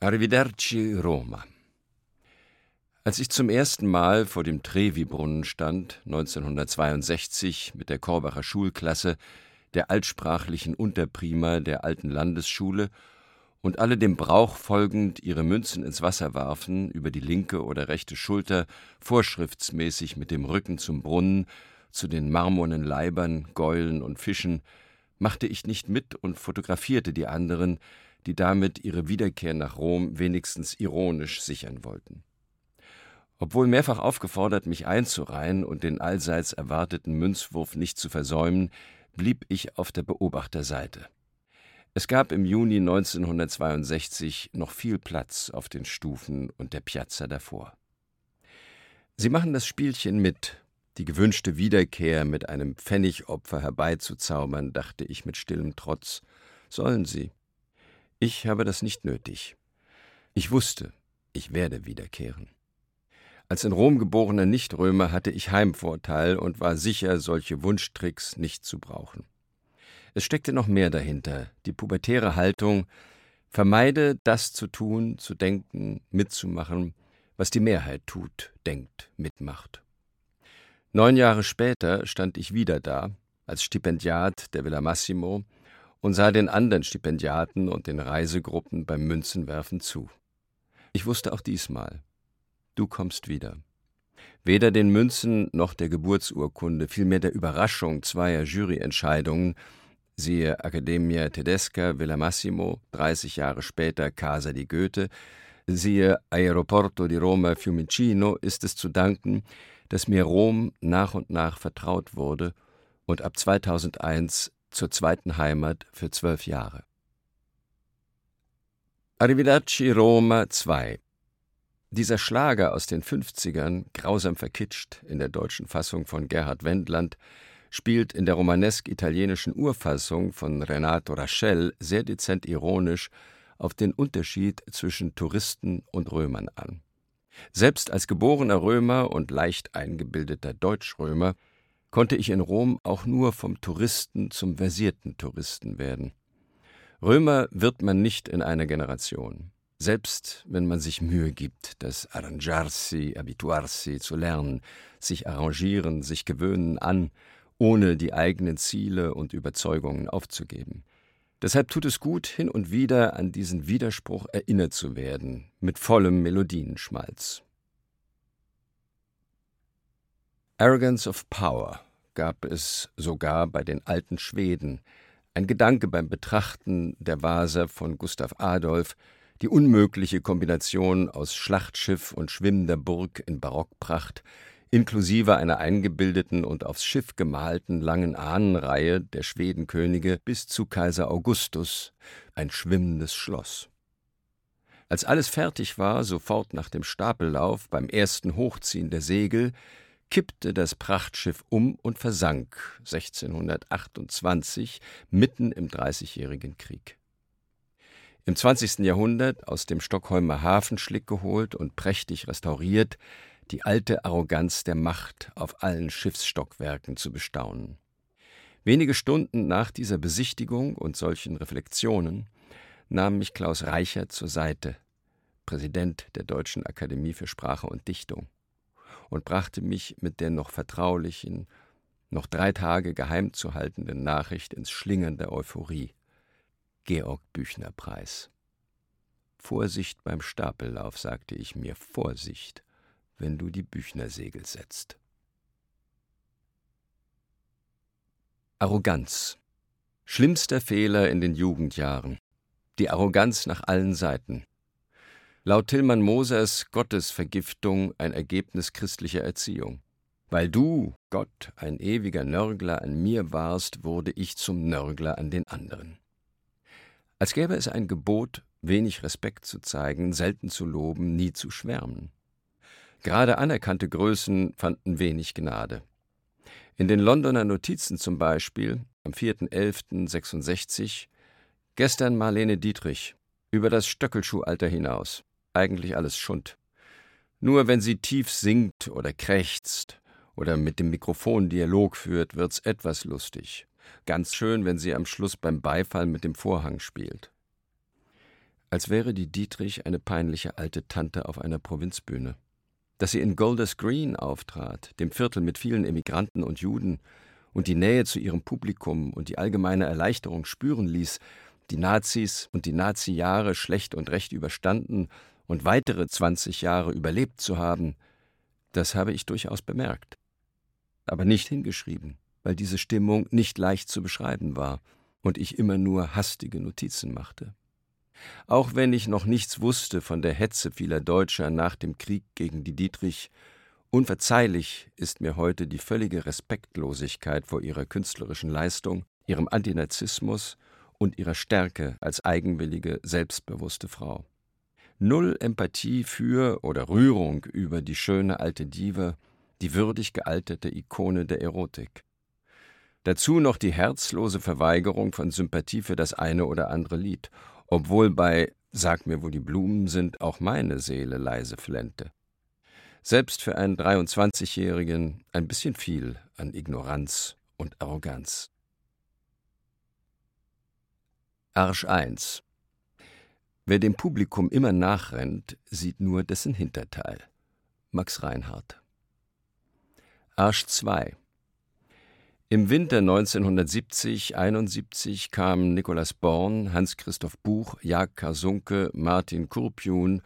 Arrivederci Roma. Als ich zum ersten Mal vor dem Trevi-Brunnen stand, 1962 mit der Korbacher Schulklasse, der altsprachlichen Unterprima der alten Landesschule, und alle dem Brauch folgend ihre Münzen ins Wasser warfen, über die linke oder rechte Schulter, vorschriftsmäßig mit dem Rücken zum Brunnen, zu den marmornen Leibern, Gäulen und Fischen, machte ich nicht mit und fotografierte die anderen, die damit ihre Wiederkehr nach Rom wenigstens ironisch sichern wollten. Obwohl mehrfach aufgefordert, mich einzureihen und den allseits erwarteten Münzwurf nicht zu versäumen, blieb ich auf der Beobachterseite. Es gab im Juni 1962 noch viel Platz auf den Stufen und der Piazza davor. Sie machen das Spielchen mit, die gewünschte Wiederkehr mit einem Pfennigopfer herbeizuzaubern, dachte ich mit stillem Trotz. Sollen sie. Ich habe das nicht nötig. Ich wusste, ich werde wiederkehren. Als in Rom geborener Nichtrömer hatte ich Heimvorteil und war sicher, solche Wunschtricks nicht zu brauchen. Es steckte noch mehr dahinter, die pubertäre Haltung, vermeide das zu tun, zu denken, mitzumachen, was die Mehrheit tut, denkt, mitmacht. Neun Jahre später stand ich wieder da, als Stipendiat der Villa Massimo, und sah den anderen Stipendiaten und den Reisegruppen beim Münzenwerfen zu. Ich wusste auch diesmal, du kommst wieder. Weder den Münzen noch der Geburtsurkunde, vielmehr der Überraschung zweier Juryentscheidungen, siehe Accademia Tedesca Villa Massimo, 30 Jahre später Casa di Goethe, siehe Aeroporto di Roma Fiumicino, ist es zu danken, dass mir Rom nach und nach vertraut wurde und ab 2001 zur zweiten Heimat für zwölf Jahre. Arrivederci Roma 2 Dieser Schlager aus den 50ern, grausam verkitscht in der deutschen Fassung von Gerhard Wendland, spielt in der romanesk-italienischen Urfassung von Renato Raschel sehr dezent ironisch auf den Unterschied zwischen Touristen und Römern an. Selbst als geborener Römer und leicht eingebildeter Deutschrömer konnte ich in Rom auch nur vom Touristen zum versierten Touristen werden. Römer wird man nicht in einer Generation. Selbst wenn man sich Mühe gibt, das Arrangiarsi, Abituarsi zu lernen, sich arrangieren, sich gewöhnen an, ohne die eigenen Ziele und Überzeugungen aufzugeben. Deshalb tut es gut, hin und wieder an diesen Widerspruch erinnert zu werden, mit vollem Melodienschmalz. Arrogance of Power gab es sogar bei den alten Schweden, ein Gedanke beim Betrachten der Vaser von Gustav Adolf, die unmögliche Kombination aus Schlachtschiff und schwimmender Burg in Barockpracht, inklusive einer eingebildeten und aufs Schiff gemalten langen Ahnenreihe der Schwedenkönige bis zu Kaiser Augustus, ein schwimmendes Schloss. Als alles fertig war, sofort nach dem Stapellauf, beim ersten Hochziehen der Segel, kippte das Prachtschiff um und versank 1628 mitten im Dreißigjährigen Krieg. Im 20. Jahrhundert aus dem Stockholmer Hafenschlick geholt und prächtig restauriert, die alte Arroganz der Macht auf allen Schiffsstockwerken zu bestaunen. Wenige Stunden nach dieser Besichtigung und solchen Reflexionen nahm mich Klaus Reichert zur Seite, Präsident der Deutschen Akademie für Sprache und Dichtung und brachte mich mit der noch vertraulichen, noch drei Tage geheim zu haltenden Nachricht ins Schlingern der Euphorie. Georg Büchner Preis. Vorsicht beim Stapellauf, sagte ich mir, Vorsicht, wenn du die Büchnersegel setzt. Arroganz. Schlimmster Fehler in den Jugendjahren. Die Arroganz nach allen Seiten. Laut Tillmann Mosers Gottesvergiftung ein Ergebnis christlicher Erziehung. Weil du, Gott, ein ewiger Nörgler an mir warst, wurde ich zum Nörgler an den anderen. Als gäbe es ein Gebot, wenig Respekt zu zeigen, selten zu loben, nie zu schwärmen. Gerade anerkannte Größen fanden wenig Gnade. In den Londoner Notizen zum Beispiel am 4.11.66 gestern Marlene Dietrich über das Stöckelschuhalter hinaus eigentlich alles Schund. Nur wenn sie tief singt oder krächzt oder mit dem Mikrofon Dialog führt, wird's etwas lustig. Ganz schön, wenn sie am Schluss beim Beifall mit dem Vorhang spielt. als wäre die Dietrich eine peinliche alte Tante auf einer Provinzbühne. Dass sie in Golders Green auftrat, dem Viertel mit vielen Emigranten und Juden, und die Nähe zu ihrem Publikum und die allgemeine Erleichterung spüren ließ, die Nazis und die Nazi-Jahre schlecht und recht überstanden und weitere 20 Jahre überlebt zu haben, das habe ich durchaus bemerkt. Aber nicht hingeschrieben, weil diese Stimmung nicht leicht zu beschreiben war und ich immer nur hastige Notizen machte. Auch wenn ich noch nichts wusste von der Hetze vieler Deutscher nach dem Krieg gegen die Dietrich, unverzeihlich ist mir heute die völlige Respektlosigkeit vor ihrer künstlerischen Leistung, ihrem Antinazismus und ihrer Stärke als eigenwillige, selbstbewusste Frau. Null Empathie für oder Rührung über die schöne alte Diva, die würdig gealterte Ikone der Erotik. Dazu noch die herzlose Verweigerung von Sympathie für das eine oder andere Lied obwohl bei Sag mir, wo die Blumen sind, auch meine Seele leise flennte. Selbst für einen 23-Jährigen ein bisschen viel an Ignoranz und Arroganz. Arsch 1 Wer dem Publikum immer nachrennt, sieht nur dessen Hinterteil. Max Reinhardt. Arsch 2 im Winter 1970/71 kamen Nikolaus Born, Hans-Christoph Buch, Jag Karsunke, Martin Kurpjun,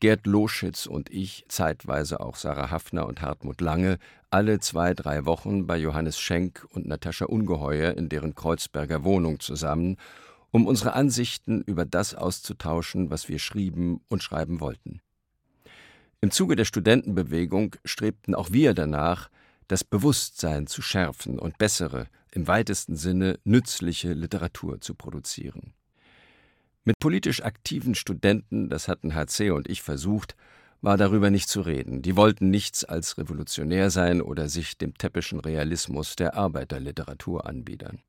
Gerd Loschitz und ich, zeitweise auch Sarah Hafner und Hartmut Lange, alle zwei, drei Wochen bei Johannes Schenk und Natascha Ungeheuer in deren Kreuzberger Wohnung zusammen, um unsere Ansichten über das auszutauschen, was wir schrieben und schreiben wollten. Im Zuge der Studentenbewegung strebten auch wir danach, das Bewusstsein zu schärfen und bessere, im weitesten Sinne nützliche Literatur zu produzieren. Mit politisch aktiven Studenten, das hatten HC und ich versucht, war darüber nicht zu reden. Die wollten nichts als revolutionär sein oder sich dem täppischen Realismus der Arbeiterliteratur anbiedern.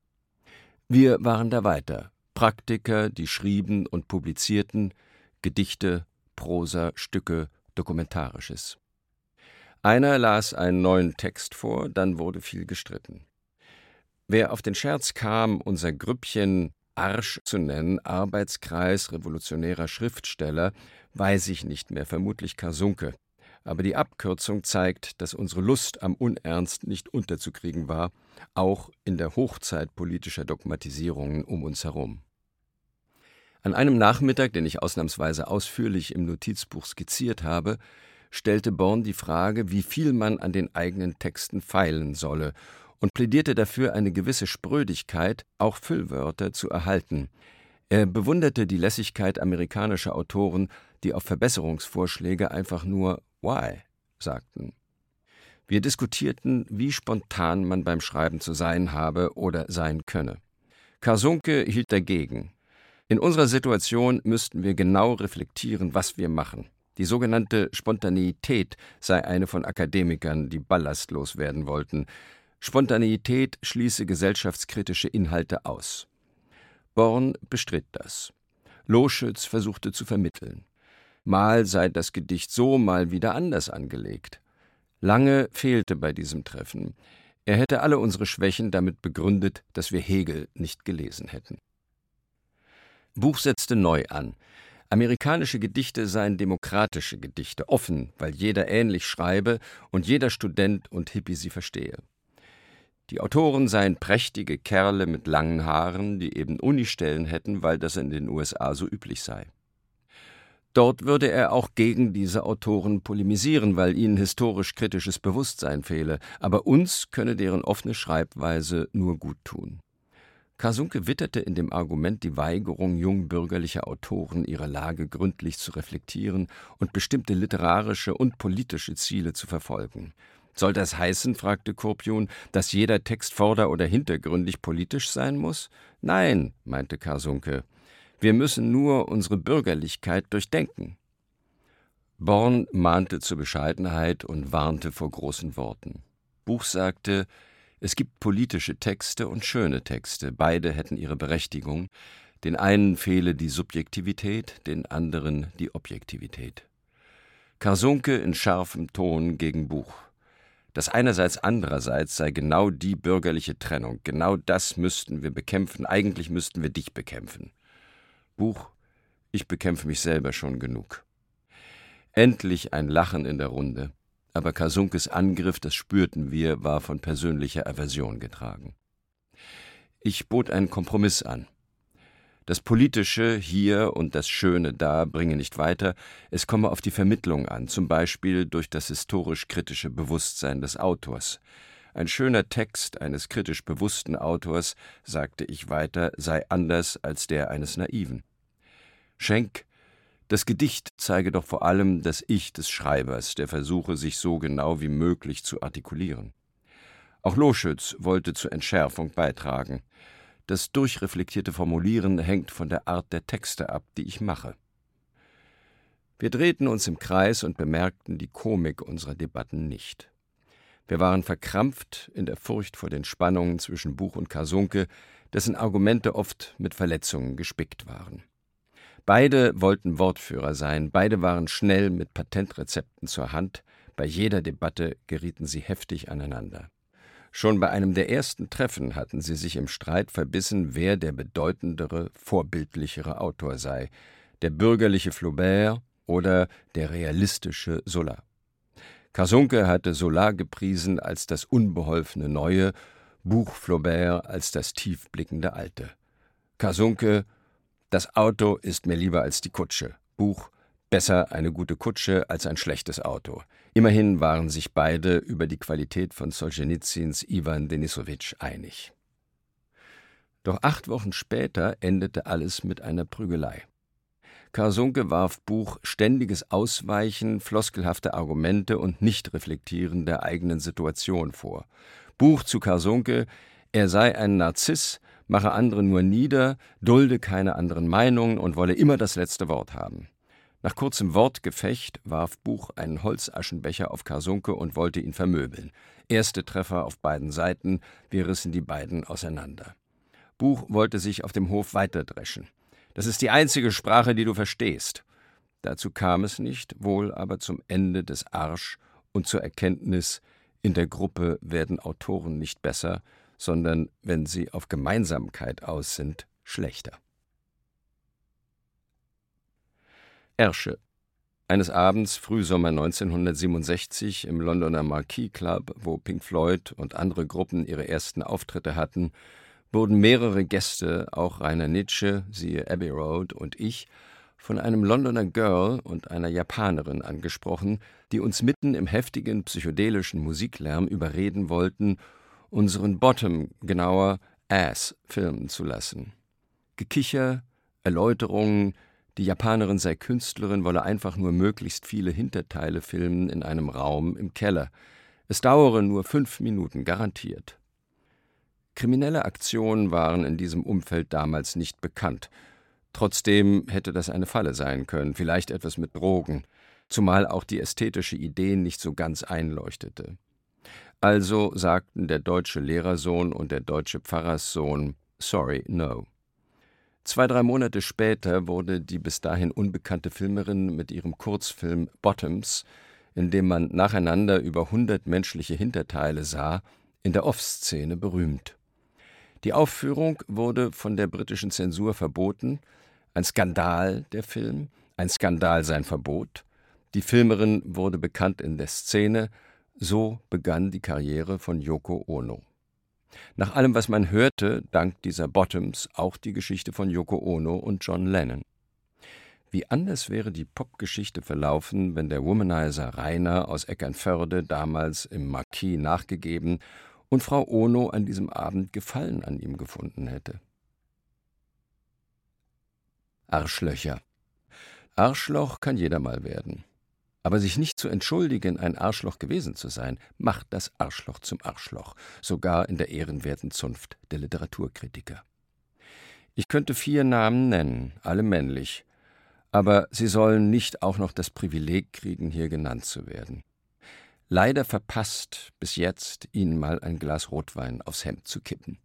Wir waren da weiter, Praktiker, die schrieben und publizierten Gedichte, Prosa, Stücke, Dokumentarisches. Einer las einen neuen Text vor, dann wurde viel gestritten. Wer auf den Scherz kam, unser Grüppchen Arsch zu nennen, Arbeitskreis revolutionärer Schriftsteller, weiß ich nicht mehr, vermutlich Karsunke. Aber die Abkürzung zeigt, dass unsere Lust am Unernst nicht unterzukriegen war, auch in der Hochzeit politischer Dogmatisierungen um uns herum. An einem Nachmittag, den ich ausnahmsweise ausführlich im Notizbuch skizziert habe, stellte Born die Frage, wie viel man an den eigenen Texten feilen solle und plädierte dafür, eine gewisse Sprödigkeit, auch Füllwörter, zu erhalten. Er bewunderte die Lässigkeit amerikanischer Autoren, die auf Verbesserungsvorschläge einfach nur Why sagten. Wir diskutierten, wie spontan man beim Schreiben zu sein habe oder sein könne. Karsunke hielt dagegen. In unserer Situation müssten wir genau reflektieren, was wir machen. Die sogenannte Spontaneität sei eine von Akademikern, die ballastlos werden wollten. Spontaneität schließe gesellschaftskritische Inhalte aus. Born bestritt das. Loschütz versuchte zu vermitteln. Mal sei das Gedicht so, mal wieder anders angelegt. Lange fehlte bei diesem Treffen. Er hätte alle unsere Schwächen damit begründet, dass wir Hegel nicht gelesen hätten. Buch setzte neu an. Amerikanische Gedichte seien demokratische Gedichte, offen, weil jeder ähnlich schreibe und jeder Student und Hippie sie verstehe. Die Autoren seien prächtige Kerle mit langen Haaren, die eben Unistellen hätten, weil das in den USA so üblich sei. Dort würde er auch gegen diese Autoren polemisieren, weil ihnen historisch kritisches Bewusstsein fehle, aber uns könne deren offene Schreibweise nur gut tun. Karsunke witterte in dem Argument die Weigerung jungbürgerlicher Autoren, ihre Lage gründlich zu reflektieren und bestimmte literarische und politische Ziele zu verfolgen. Soll das heißen, fragte Kurpion, dass jeder Text vorder- oder hintergründig politisch sein muss? Nein, meinte Karsunke. Wir müssen nur unsere Bürgerlichkeit durchdenken. Born mahnte zur Bescheidenheit und warnte vor großen Worten. Buch sagte, es gibt politische Texte und schöne Texte, beide hätten ihre Berechtigung, den einen fehle die Subjektivität, den anderen die Objektivität. Karsunke in scharfem Ton gegen Buch. Das einerseits andererseits sei genau die bürgerliche Trennung, genau das müssten wir bekämpfen, eigentlich müssten wir dich bekämpfen. Buch, Ich bekämpfe mich selber schon genug. Endlich ein Lachen in der Runde, aber Kasunkes Angriff, das spürten wir, war von persönlicher Aversion getragen. Ich bot einen Kompromiss an. Das Politische hier und das Schöne da bringe nicht weiter, es komme auf die Vermittlung an, zum Beispiel durch das historisch-kritische Bewusstsein des Autors. Ein schöner Text eines kritisch bewussten Autors, sagte ich weiter, sei anders als der eines Naiven. Schenk, das Gedicht zeige doch vor allem das Ich des Schreibers, der versuche, sich so genau wie möglich zu artikulieren. Auch Loschütz wollte zur Entschärfung beitragen. Das durchreflektierte Formulieren hängt von der Art der Texte ab, die ich mache. Wir drehten uns im Kreis und bemerkten die Komik unserer Debatten nicht. Wir waren verkrampft in der Furcht vor den Spannungen zwischen Buch und Kasunke, dessen Argumente oft mit Verletzungen gespickt waren. Beide wollten Wortführer sein, beide waren schnell mit Patentrezepten zur Hand, bei jeder Debatte gerieten sie heftig aneinander. Schon bei einem der ersten Treffen hatten sie sich im Streit verbissen, wer der bedeutendere, vorbildlichere Autor sei, der bürgerliche Flaubert oder der realistische Zola. Kasunke hatte Zola gepriesen als das unbeholfene Neue, Buch Flaubert als das tiefblickende Alte. Kasunke, das Auto ist mir lieber als die Kutsche. Buch, besser eine gute Kutsche als ein schlechtes Auto. Immerhin waren sich beide über die Qualität von Solschenitsyns Iwan Denisowitsch einig. Doch acht Wochen später endete alles mit einer Prügelei. Karsunke warf Buch ständiges Ausweichen, floskelhafte Argumente und Nichtreflektieren der eigenen Situation vor. Buch zu Karsunke, er sei ein Narziss, mache andere nur nieder, dulde keine anderen Meinungen und wolle immer das letzte Wort haben. Nach kurzem Wortgefecht warf Buch einen Holzaschenbecher auf Karsunke und wollte ihn vermöbeln. Erste Treffer auf beiden Seiten, wir rissen die beiden auseinander. Buch wollte sich auf dem Hof weiterdreschen. Das ist die einzige Sprache, die du verstehst. Dazu kam es nicht, wohl aber zum Ende des Arsch und zur Erkenntnis, in der Gruppe werden Autoren nicht besser, sondern, wenn sie auf Gemeinsamkeit aus sind, schlechter. Ersche. Eines Abends, Frühsommer 1967, im Londoner Marquis Club, wo Pink Floyd und andere Gruppen ihre ersten Auftritte hatten, wurden mehrere Gäste, auch Rainer Nietzsche, siehe Abbey Road und ich, von einem Londoner Girl und einer Japanerin angesprochen, die uns mitten im heftigen psychedelischen Musiklärm überreden wollten, unseren Bottom, genauer Ass, filmen zu lassen. Gekicher, Erläuterungen, die Japanerin sei Künstlerin, wolle einfach nur möglichst viele Hinterteile filmen in einem Raum im Keller. Es dauere nur fünf Minuten, garantiert. Kriminelle Aktionen waren in diesem Umfeld damals nicht bekannt. Trotzdem hätte das eine Falle sein können, vielleicht etwas mit Drogen, zumal auch die ästhetische Idee nicht so ganz einleuchtete. Also sagten der deutsche Lehrersohn und der deutsche Pfarrerssohn Sorry, no. Zwei, drei Monate später wurde die bis dahin unbekannte Filmerin mit ihrem Kurzfilm Bottoms, in dem man nacheinander über hundert menschliche Hinterteile sah, in der Off-Szene berühmt. Die Aufführung wurde von der britischen Zensur verboten, ein Skandal der Film, ein Skandal sein Verbot. Die Filmerin wurde bekannt in der Szene, so begann die Karriere von Yoko Ono. Nach allem, was man hörte, dank dieser Bottoms auch die Geschichte von Yoko Ono und John Lennon. Wie anders wäre die Popgeschichte verlaufen, wenn der Womanizer Rainer aus Eckernförde damals im Marquis nachgegeben und Frau Ono an diesem Abend Gefallen an ihm gefunden hätte. Arschlöcher. Arschloch kann jeder mal werden. Aber sich nicht zu entschuldigen, ein Arschloch gewesen zu sein, macht das Arschloch zum Arschloch, sogar in der ehrenwerten Zunft der Literaturkritiker. Ich könnte vier Namen nennen, alle männlich, aber sie sollen nicht auch noch das Privileg kriegen, hier genannt zu werden. Leider verpasst bis jetzt, ihnen mal ein Glas Rotwein aufs Hemd zu kippen.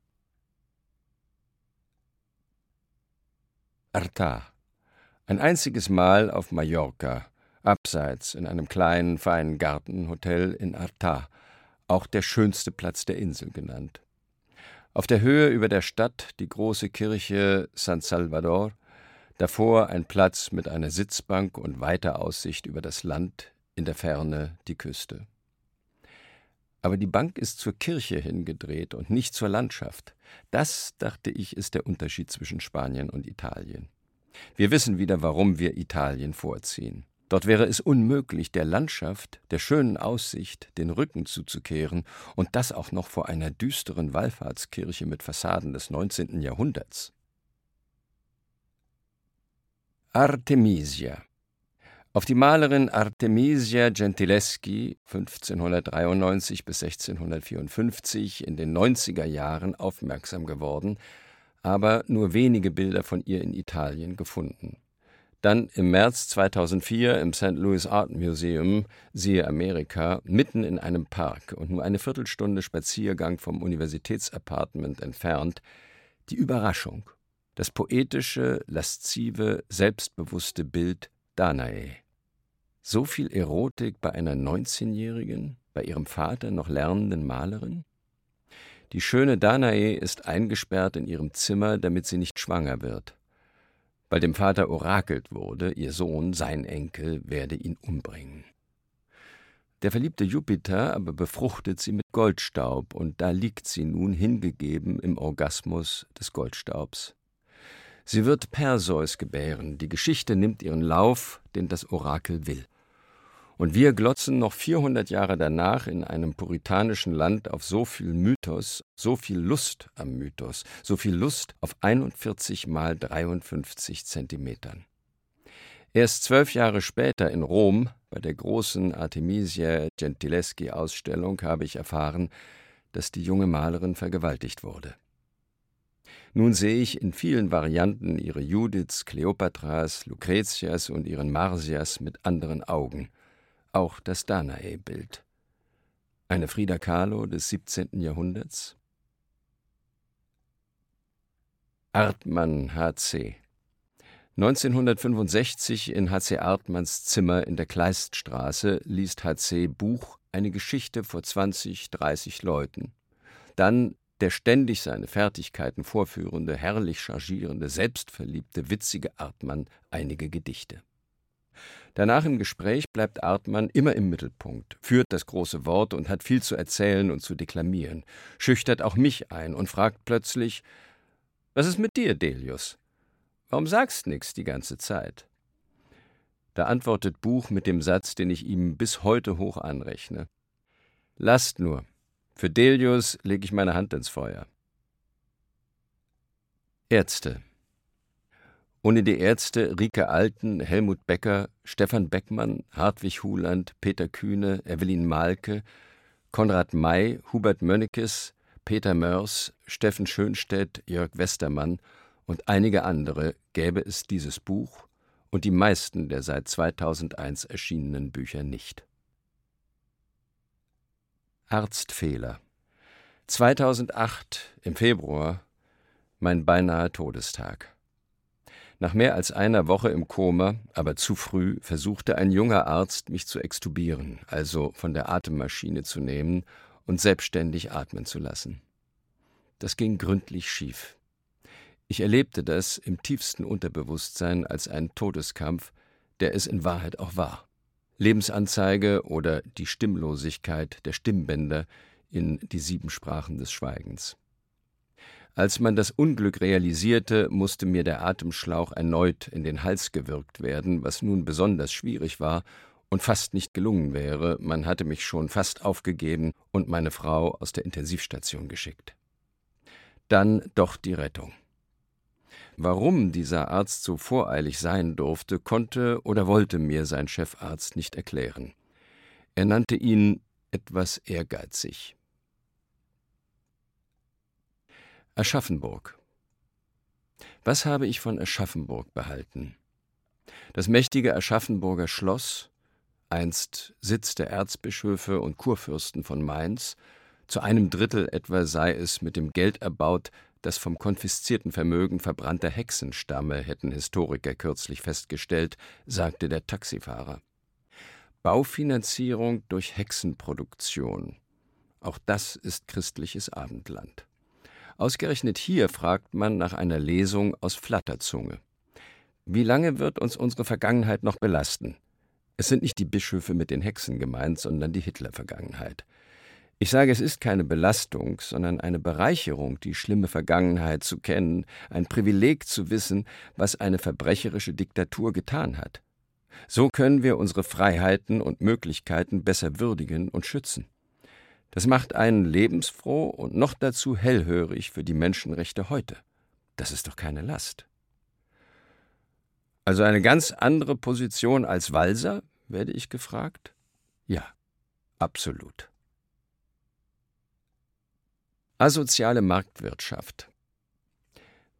Arta. Ein einziges Mal auf Mallorca abseits in einem kleinen, feinen Gartenhotel in Arta, auch der schönste Platz der Insel genannt. Auf der Höhe über der Stadt die große Kirche San Salvador, davor ein Platz mit einer Sitzbank und weiter Aussicht über das Land, in der Ferne die Küste. Aber die Bank ist zur Kirche hingedreht und nicht zur Landschaft. Das, dachte ich, ist der Unterschied zwischen Spanien und Italien. Wir wissen wieder, warum wir Italien vorziehen. Dort wäre es unmöglich, der Landschaft, der schönen Aussicht, den Rücken zuzukehren, und das auch noch vor einer düsteren Wallfahrtskirche mit Fassaden des 19. Jahrhunderts. Artemisia auf die Malerin Artemisia Gentileschi 1593 bis 1654 in den 90er Jahren aufmerksam geworden, aber nur wenige Bilder von ihr in Italien gefunden. Dann im März 2004 im St. Louis Art Museum, siehe Amerika, mitten in einem Park und nur eine Viertelstunde Spaziergang vom Universitätsapartment entfernt, die Überraschung, das poetische, laszive, selbstbewusste Bild Danae. So viel Erotik bei einer 19-Jährigen, bei ihrem Vater noch lernenden Malerin? Die schöne Danae ist eingesperrt in ihrem Zimmer, damit sie nicht schwanger wird. Weil dem Vater orakelt wurde, ihr Sohn, sein Enkel, werde ihn umbringen. Der verliebte Jupiter aber befruchtet sie mit Goldstaub, und da liegt sie nun hingegeben im Orgasmus des Goldstaubs. Sie wird Perseus gebären, die Geschichte nimmt ihren Lauf, den das Orakel will. Und wir glotzen noch 400 Jahre danach in einem puritanischen Land auf so viel Mythos, so viel Lust am Mythos, so viel Lust auf 41 mal 53 Zentimetern. Erst zwölf Jahre später in Rom, bei der großen Artemisia Gentileschi Ausstellung, habe ich erfahren, dass die junge Malerin vergewaltigt wurde. Nun sehe ich in vielen Varianten ihre Judiths, Kleopatras, Lucretias und ihren Marsias mit anderen Augen auch das Danae-Bild. Eine Frida Kahlo des 17. Jahrhunderts? Artmann HC 1965 in HC Artmanns Zimmer in der Kleiststraße liest HC Buch Eine Geschichte vor 20, 30 Leuten. Dann der ständig seine Fertigkeiten vorführende, herrlich chargierende, selbstverliebte, witzige Artmann einige Gedichte. Danach im Gespräch bleibt Artmann immer im Mittelpunkt, führt das große Wort und hat viel zu erzählen und zu deklamieren, schüchtert auch mich ein und fragt plötzlich: Was ist mit dir, Delius? Warum sagst nix die ganze Zeit? Da antwortet Buch mit dem Satz, den ich ihm bis heute hoch anrechne: Lasst nur, für Delius lege ich meine Hand ins Feuer. Ärzte ohne die Ärzte Rike Alten, Helmut Becker, Stefan Beckmann, Hartwig Huland, Peter Kühne, Evelyn Malke, Konrad May, Hubert Mönnekes, Peter Mörs, Steffen Schönstedt, Jörg Westermann und einige andere gäbe es dieses Buch und die meisten der seit 2001 erschienenen Bücher nicht. Arztfehler 2008 im Februar mein beinahe Todestag. Nach mehr als einer Woche im Koma, aber zu früh, versuchte ein junger Arzt, mich zu extubieren, also von der Atemmaschine zu nehmen und selbstständig atmen zu lassen. Das ging gründlich schief. Ich erlebte das im tiefsten Unterbewusstsein als einen Todeskampf, der es in Wahrheit auch war. Lebensanzeige oder die Stimmlosigkeit der Stimmbänder in die sieben Sprachen des Schweigens. Als man das Unglück realisierte, musste mir der Atemschlauch erneut in den Hals gewirkt werden, was nun besonders schwierig war und fast nicht gelungen wäre, man hatte mich schon fast aufgegeben und meine Frau aus der Intensivstation geschickt. Dann doch die Rettung. Warum dieser Arzt so voreilig sein durfte, konnte oder wollte mir sein Chefarzt nicht erklären. Er nannte ihn etwas ehrgeizig. Aschaffenburg. Was habe ich von Aschaffenburg behalten? Das mächtige Aschaffenburger Schloss, einst Sitz der Erzbischöfe und Kurfürsten von Mainz, zu einem Drittel etwa sei es mit dem Geld erbaut, das vom konfiszierten Vermögen verbrannter Hexen stamme, hätten Historiker kürzlich festgestellt, sagte der Taxifahrer. Baufinanzierung durch Hexenproduktion. Auch das ist christliches Abendland. Ausgerechnet hier fragt man nach einer Lesung aus Flatterzunge. wie lange wird uns unsere Vergangenheit noch belasten? Es sind nicht die Bischöfe mit den Hexen gemeint, sondern die Hitler-Vergangenheit. Ich sage, es ist keine Belastung, sondern eine Bereicherung, die schlimme Vergangenheit zu kennen, ein Privileg zu wissen, was eine verbrecherische Diktatur getan hat. So können wir unsere Freiheiten und Möglichkeiten besser würdigen und schützen. Das macht einen lebensfroh und noch dazu hellhörig für die Menschenrechte heute. Das ist doch keine Last. Also eine ganz andere Position als Walser, werde ich gefragt? Ja, absolut. Asoziale Marktwirtschaft.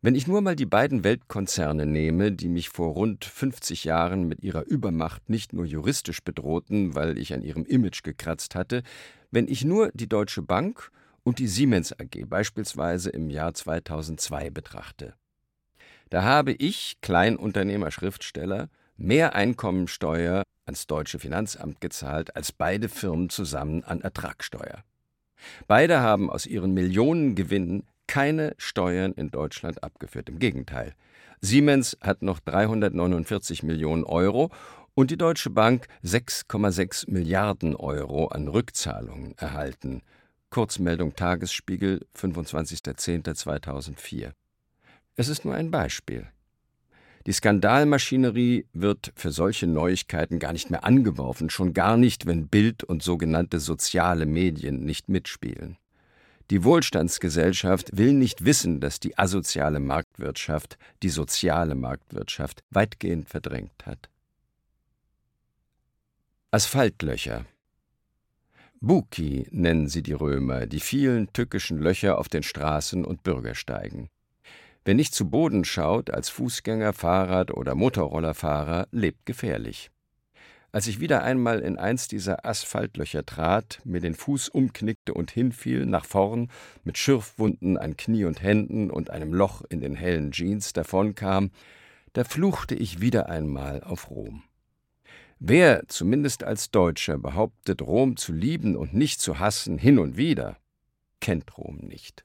Wenn ich nur mal die beiden Weltkonzerne nehme, die mich vor rund 50 Jahren mit ihrer Übermacht nicht nur juristisch bedrohten, weil ich an ihrem Image gekratzt hatte, wenn ich nur die Deutsche Bank und die Siemens AG beispielsweise im Jahr 2002 betrachte. Da habe ich, Kleinunternehmer Schriftsteller, mehr Einkommensteuer ans deutsche Finanzamt gezahlt als beide Firmen zusammen an Ertragssteuer. Beide haben aus ihren Millionen Gewinnen keine Steuern in Deutschland abgeführt. Im Gegenteil. Siemens hat noch 349 Millionen Euro und die Deutsche Bank 6,6 Milliarden Euro an Rückzahlungen erhalten. Kurzmeldung Tagesspiegel, 25.10.2004. Es ist nur ein Beispiel. Die Skandalmaschinerie wird für solche Neuigkeiten gar nicht mehr angeworfen, schon gar nicht, wenn Bild und sogenannte soziale Medien nicht mitspielen. Die Wohlstandsgesellschaft will nicht wissen, dass die asoziale Marktwirtschaft die soziale Marktwirtschaft weitgehend verdrängt hat. Asphaltlöcher Buki nennen sie die Römer, die vielen tückischen Löcher auf den Straßen und Bürgersteigen. Wer nicht zu Boden schaut, als Fußgänger, Fahrrad oder Motorrollerfahrer, lebt gefährlich. Als ich wieder einmal in eins dieser Asphaltlöcher trat, mir den Fuß umknickte und hinfiel, nach vorn, mit Schürfwunden an Knie und Händen und einem Loch in den hellen Jeans davonkam, da fluchte ich wieder einmal auf Rom. Wer, zumindest als Deutscher, behauptet, Rom zu lieben und nicht zu hassen, hin und wieder, kennt Rom nicht.